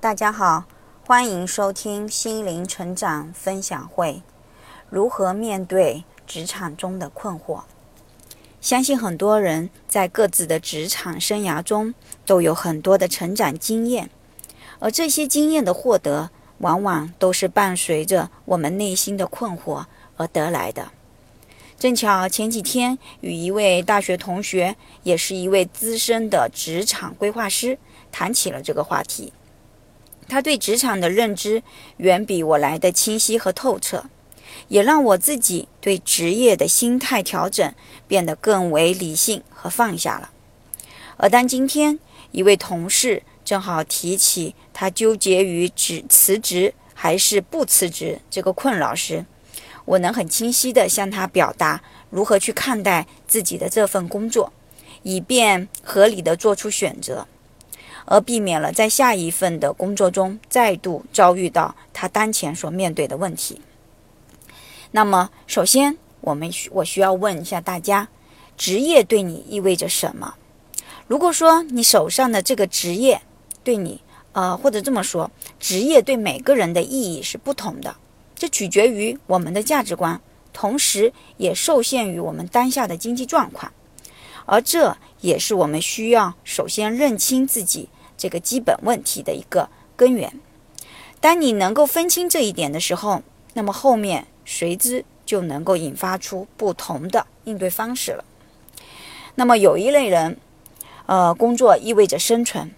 大家好，欢迎收听心灵成长分享会。如何面对职场中的困惑？相信很多人在各自的职场生涯中都有很多的成长经验，而这些经验的获得，往往都是伴随着我们内心的困惑而得来的。正巧前几天与一位大学同学，也是一位资深的职场规划师，谈起了这个话题。他对职场的认知远比我来的清晰和透彻，也让我自己对职业的心态调整变得更为理性和放下了。而当今天一位同事正好提起他纠结于职辞职还是不辞职这个困扰时，我能很清晰地向他表达如何去看待自己的这份工作，以便合理的做出选择。而避免了在下一份的工作中再度遭遇到他当前所面对的问题。那么，首先，我们需我需要问一下大家：职业对你意味着什么？如果说你手上的这个职业对你，呃，或者这么说，职业对每个人的意义是不同的，这取决于我们的价值观，同时也受限于我们当下的经济状况，而这也是我们需要首先认清自己。这个基本问题的一个根源。当你能够分清这一点的时候，那么后面随之就能够引发出不同的应对方式了。那么有一类人，呃，工作意味着生存。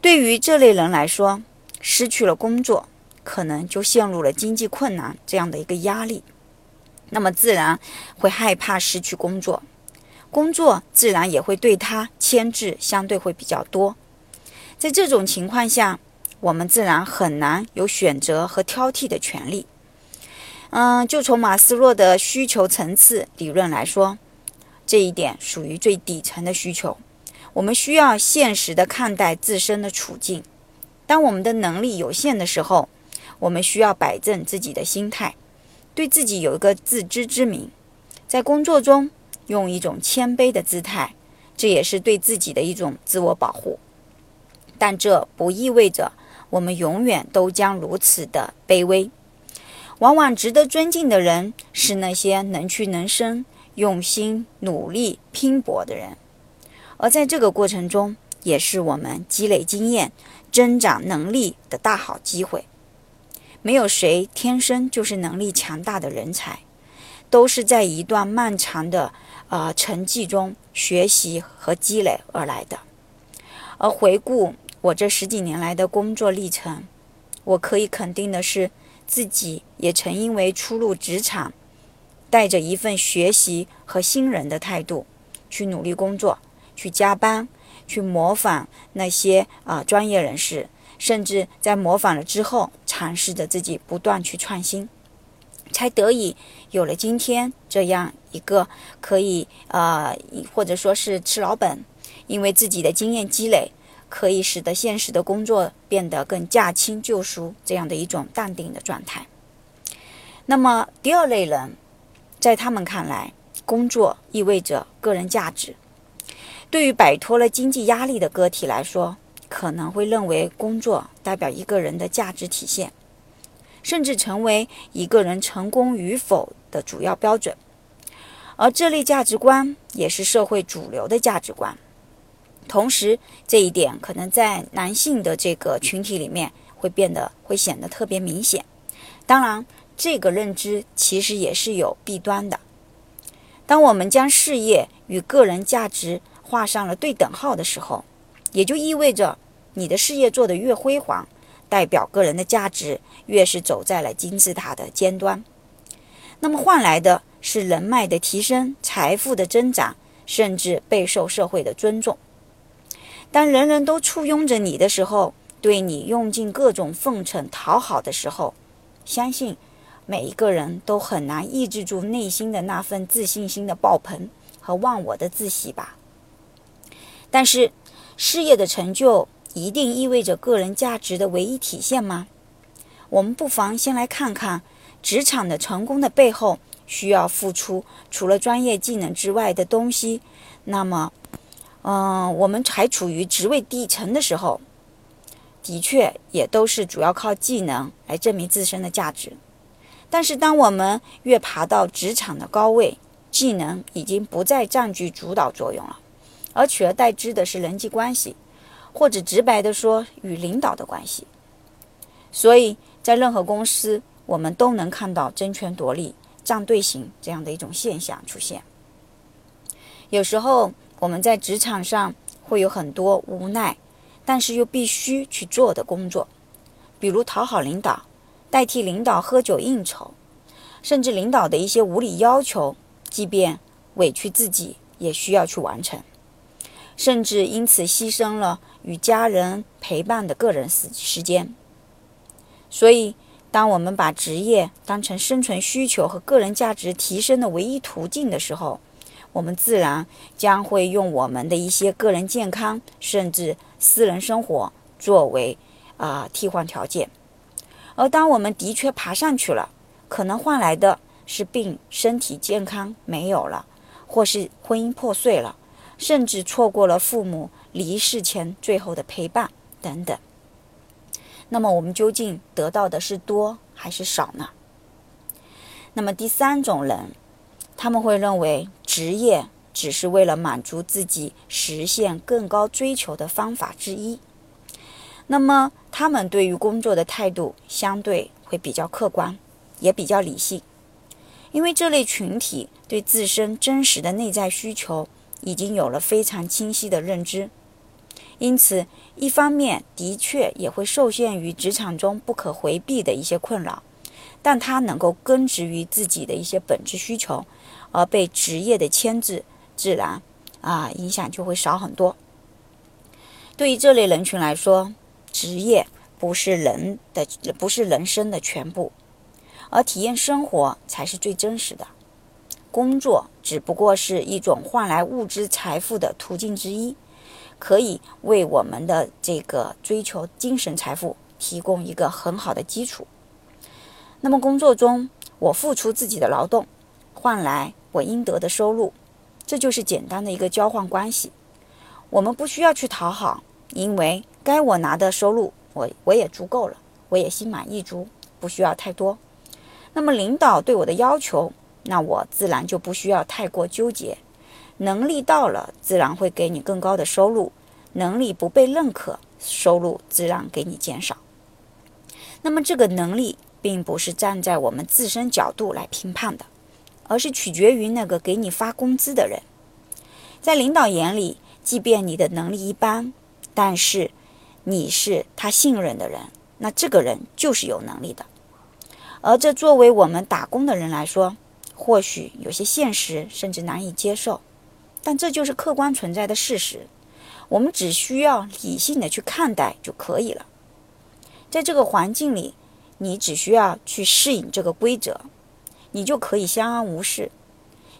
对于这类人来说，失去了工作，可能就陷入了经济困难这样的一个压力，那么自然会害怕失去工作，工作自然也会对他牵制相对会比较多。在这种情况下，我们自然很难有选择和挑剔的权利。嗯，就从马斯洛的需求层次理论来说，这一点属于最底层的需求。我们需要现实的看待自身的处境。当我们的能力有限的时候，我们需要摆正自己的心态，对自己有一个自知之明，在工作中用一种谦卑的姿态，这也是对自己的一种自我保护。但这不意味着我们永远都将如此的卑微。往往值得尊敬的人是那些能屈能伸、用心努力拼搏的人，而在这个过程中，也是我们积累经验、增长能力的大好机会。没有谁天生就是能力强大的人才，都是在一段漫长的呃成绩中学习和积累而来的。而回顾。我这十几年来的工作历程，我可以肯定的是，自己也曾因为初入职场，带着一份学习和新人的态度去努力工作，去加班，去模仿那些啊专业人士，甚至在模仿了之后，尝试着自己不断去创新，才得以有了今天这样一个可以呃或者说是吃老本，因为自己的经验积累。可以使得现实的工作变得更驾轻就熟，这样的一种淡定的状态。那么，第二类人，在他们看来，工作意味着个人价值。对于摆脱了经济压力的个体来说，可能会认为工作代表一个人的价值体现，甚至成为一个人成功与否的主要标准。而这类价值观也是社会主流的价值观。同时，这一点可能在男性的这个群体里面会变得会显得特别明显。当然，这个认知其实也是有弊端的。当我们将事业与个人价值画上了对等号的时候，也就意味着你的事业做得越辉煌，代表个人的价值越是走在了金字塔的尖端。那么换来的是人脉的提升、财富的增长，甚至备受社会的尊重。当人人都簇拥着你的时候，对你用尽各种奉承讨好的时候，相信每一个人都很难抑制住内心的那份自信心的爆棚和忘我的自喜吧。但是，事业的成就一定意味着个人价值的唯一体现吗？我们不妨先来看看职场的成功的背后需要付出除了专业技能之外的东西。那么，嗯，我们还处于职位低层的时候，的确也都是主要靠技能来证明自身的价值。但是，当我们越爬到职场的高位，技能已经不再占据主导作用了，而取而代之的是人际关系，或者直白的说，与领导的关系。所以在任何公司，我们都能看到争权夺利、站队形这样的一种现象出现。有时候我们在职场上会有很多无奈，但是又必须去做的工作，比如讨好领导。代替领导喝酒应酬，甚至领导的一些无理要求，即便委屈自己也需要去完成，甚至因此牺牲了与家人陪伴的个人时时间。所以，当我们把职业当成生存需求和个人价值提升的唯一途径的时候，我们自然将会用我们的一些个人健康，甚至私人生活作为啊替换条件。而当我们的确爬上去了，可能换来的是病、身体健康没有了，或是婚姻破碎了，甚至错过了父母离世前最后的陪伴等等。那么我们究竟得到的是多还是少呢？那么第三种人，他们会认为职业只是为了满足自己实现更高追求的方法之一。那么，他们对于工作的态度相对会比较客观，也比较理性，因为这类群体对自身真实的内在需求已经有了非常清晰的认知，因此，一方面的确也会受限于职场中不可回避的一些困扰，但他能够根植于自己的一些本质需求，而被职业的牵制，自然啊影响就会少很多。对于这类人群来说，职业不是人的，不是人生的全部，而体验生活才是最真实的。工作只不过是一种换来物质财富的途径之一，可以为我们的这个追求精神财富提供一个很好的基础。那么，工作中我付出自己的劳动，换来我应得的收入，这就是简单的一个交换关系。我们不需要去讨好，因为。该我拿的收入，我我也足够了，我也心满意足，不需要太多。那么领导对我的要求，那我自然就不需要太过纠结。能力到了，自然会给你更高的收入；能力不被认可，收入自然给你减少。那么这个能力，并不是站在我们自身角度来评判的，而是取决于那个给你发工资的人。在领导眼里，即便你的能力一般，但是。你是他信任的人，那这个人就是有能力的。而这作为我们打工的人来说，或许有些现实，甚至难以接受，但这就是客观存在的事实。我们只需要理性的去看待就可以了。在这个环境里，你只需要去适应这个规则，你就可以相安无事。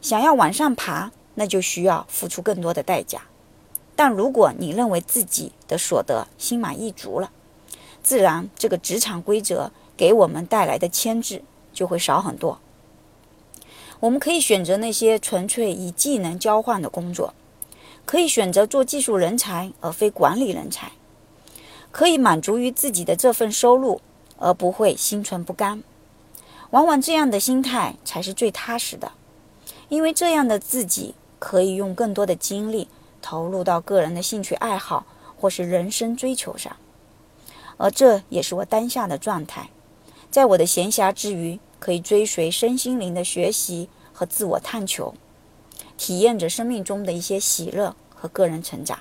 想要往上爬，那就需要付出更多的代价。但如果你认为自己的所得心满意足了，自然这个职场规则给我们带来的牵制就会少很多。我们可以选择那些纯粹以技能交换的工作，可以选择做技术人才而非管理人才，可以满足于自己的这份收入而不会心存不甘。往往这样的心态才是最踏实的，因为这样的自己可以用更多的精力。投入到个人的兴趣爱好或是人生追求上，而这也是我当下的状态。在我的闲暇之余，可以追随身心灵的学习和自我探求，体验着生命中的一些喜乐和个人成长。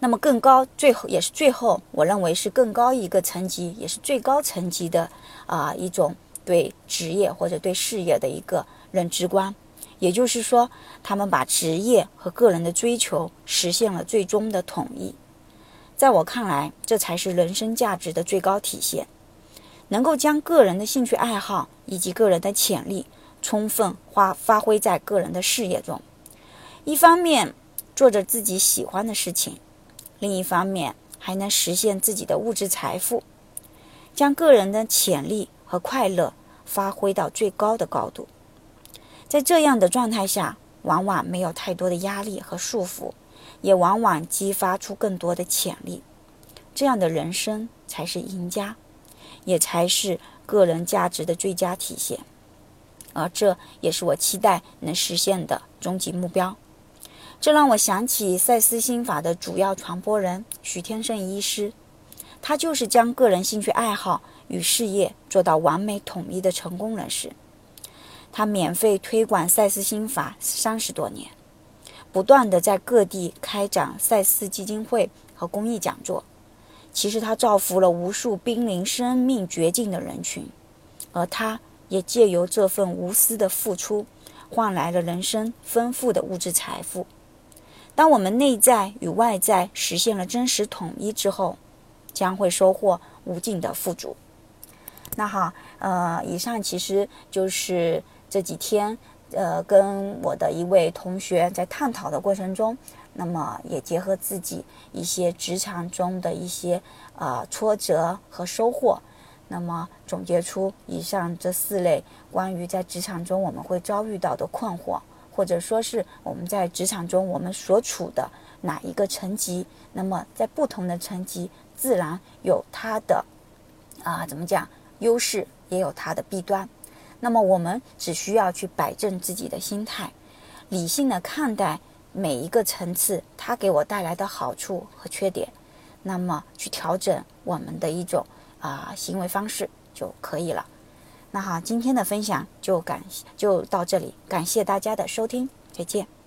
那么，更高，最后也是最后，我认为是更高一个层级，也是最高层级的啊一种对职业或者对事业的一个认知观。也就是说，他们把职业和个人的追求实现了最终的统一。在我看来，这才是人生价值的最高体现。能够将个人的兴趣爱好以及个人的潜力充分发发挥在个人的事业中，一方面做着自己喜欢的事情，另一方面还能实现自己的物质财富，将个人的潜力和快乐发挥到最高的高度。在这样的状态下，往往没有太多的压力和束缚，也往往激发出更多的潜力。这样的人生才是赢家，也才是个人价值的最佳体现。而这也是我期待能实现的终极目标。这让我想起赛斯心法的主要传播人许天胜医师，他就是将个人兴趣爱好与事业做到完美统一的成功人士。他免费推广赛斯心法三十多年，不断的在各地开展赛斯基金会和公益讲座。其实他造福了无数濒临生命绝境的人群，而他。也借由这份无私的付出，换来了人生丰富的物质财富。当我们内在与外在实现了真实统一之后，将会收获无尽的富足。那好，呃，以上其实就是这几天，呃，跟我的一位同学在探讨的过程中，那么也结合自己一些职场中的一些呃挫折和收获。那么总结出以上这四类关于在职场中我们会遭遇到的困惑，或者说是我们在职场中我们所处的哪一个层级，那么在不同的层级自然有它的啊怎么讲优势，也有它的弊端。那么我们只需要去摆正自己的心态，理性的看待每一个层次它给我带来的好处和缺点，那么去调整我们的一种。啊，行为方式就可以了。那好，今天的分享就感就到这里，感谢大家的收听，再见。